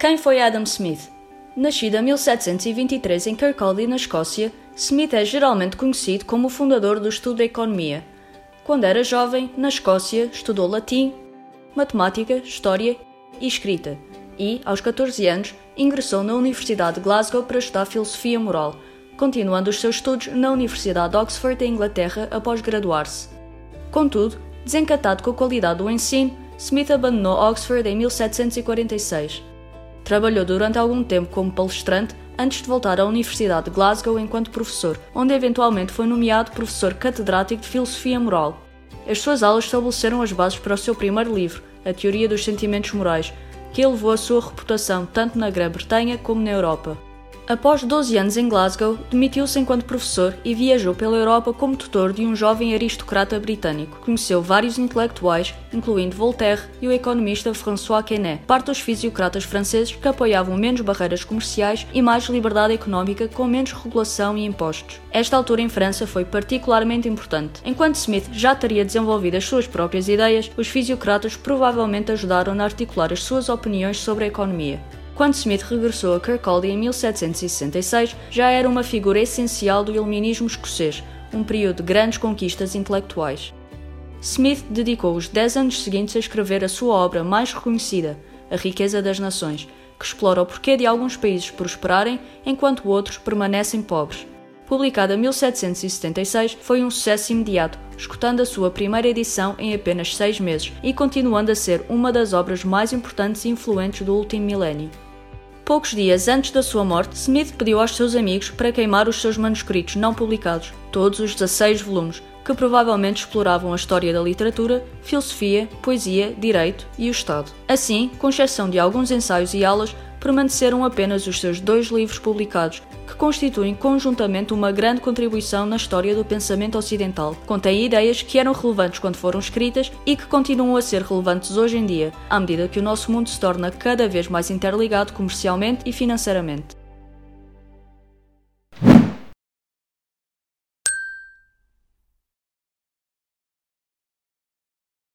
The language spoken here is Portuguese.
Quem foi Adam Smith? Nascido em 1723 em Kirkcaldy, na Escócia, Smith é geralmente conhecido como o fundador do estudo da economia. Quando era jovem, na Escócia, estudou latim, matemática, história e escrita, e, aos 14 anos, ingressou na Universidade de Glasgow para estudar filosofia moral, continuando os seus estudos na Universidade de Oxford, em Inglaterra, após graduar-se. Contudo, desencantado com a qualidade do ensino, Smith abandonou Oxford em 1746 Trabalhou durante algum tempo como palestrante antes de voltar à Universidade de Glasgow enquanto professor, onde eventualmente foi nomeado professor catedrático de Filosofia Moral. As suas aulas estabeleceram as bases para o seu primeiro livro, A Teoria dos Sentimentos Morais, que elevou a sua reputação tanto na Grã-Bretanha como na Europa. Após 12 anos em Glasgow, demitiu-se enquanto professor e viajou pela Europa como tutor de um jovem aristocrata britânico. Conheceu vários intelectuais, incluindo Voltaire e o economista François Quesnay, parte dos fisiocratas franceses que apoiavam menos barreiras comerciais e mais liberdade económica com menos regulação e impostos. Esta altura em França foi particularmente importante. Enquanto Smith já teria desenvolvido as suas próprias ideias, os fisiocratas provavelmente ajudaram a articular as suas opiniões sobre a economia. Quando Smith regressou a Kirkcaldy em 1766, já era uma figura essencial do iluminismo escocês, um período de grandes conquistas intelectuais. Smith dedicou os dez anos seguintes a escrever a sua obra mais reconhecida, A Riqueza das Nações, que explora o porquê de alguns países prosperarem enquanto outros permanecem pobres. Publicada em 1776, foi um sucesso imediato, escutando a sua primeira edição em apenas seis meses e continuando a ser uma das obras mais importantes e influentes do último milénio. Poucos dias antes da sua morte, Smith pediu aos seus amigos para queimar os seus manuscritos não publicados, todos os 16 volumes, que provavelmente exploravam a história da literatura, filosofia, poesia, direito e o Estado. Assim, com exceção de alguns ensaios e aulas, permaneceram apenas os seus dois livros publicados, que constituem conjuntamente uma grande contribuição na história do pensamento ocidental. Contém ideias que eram relevantes quando foram escritas e que continuam a ser relevantes hoje em dia, à medida que o nosso mundo se torna cada vez mais interligado comercialmente e financeiramente.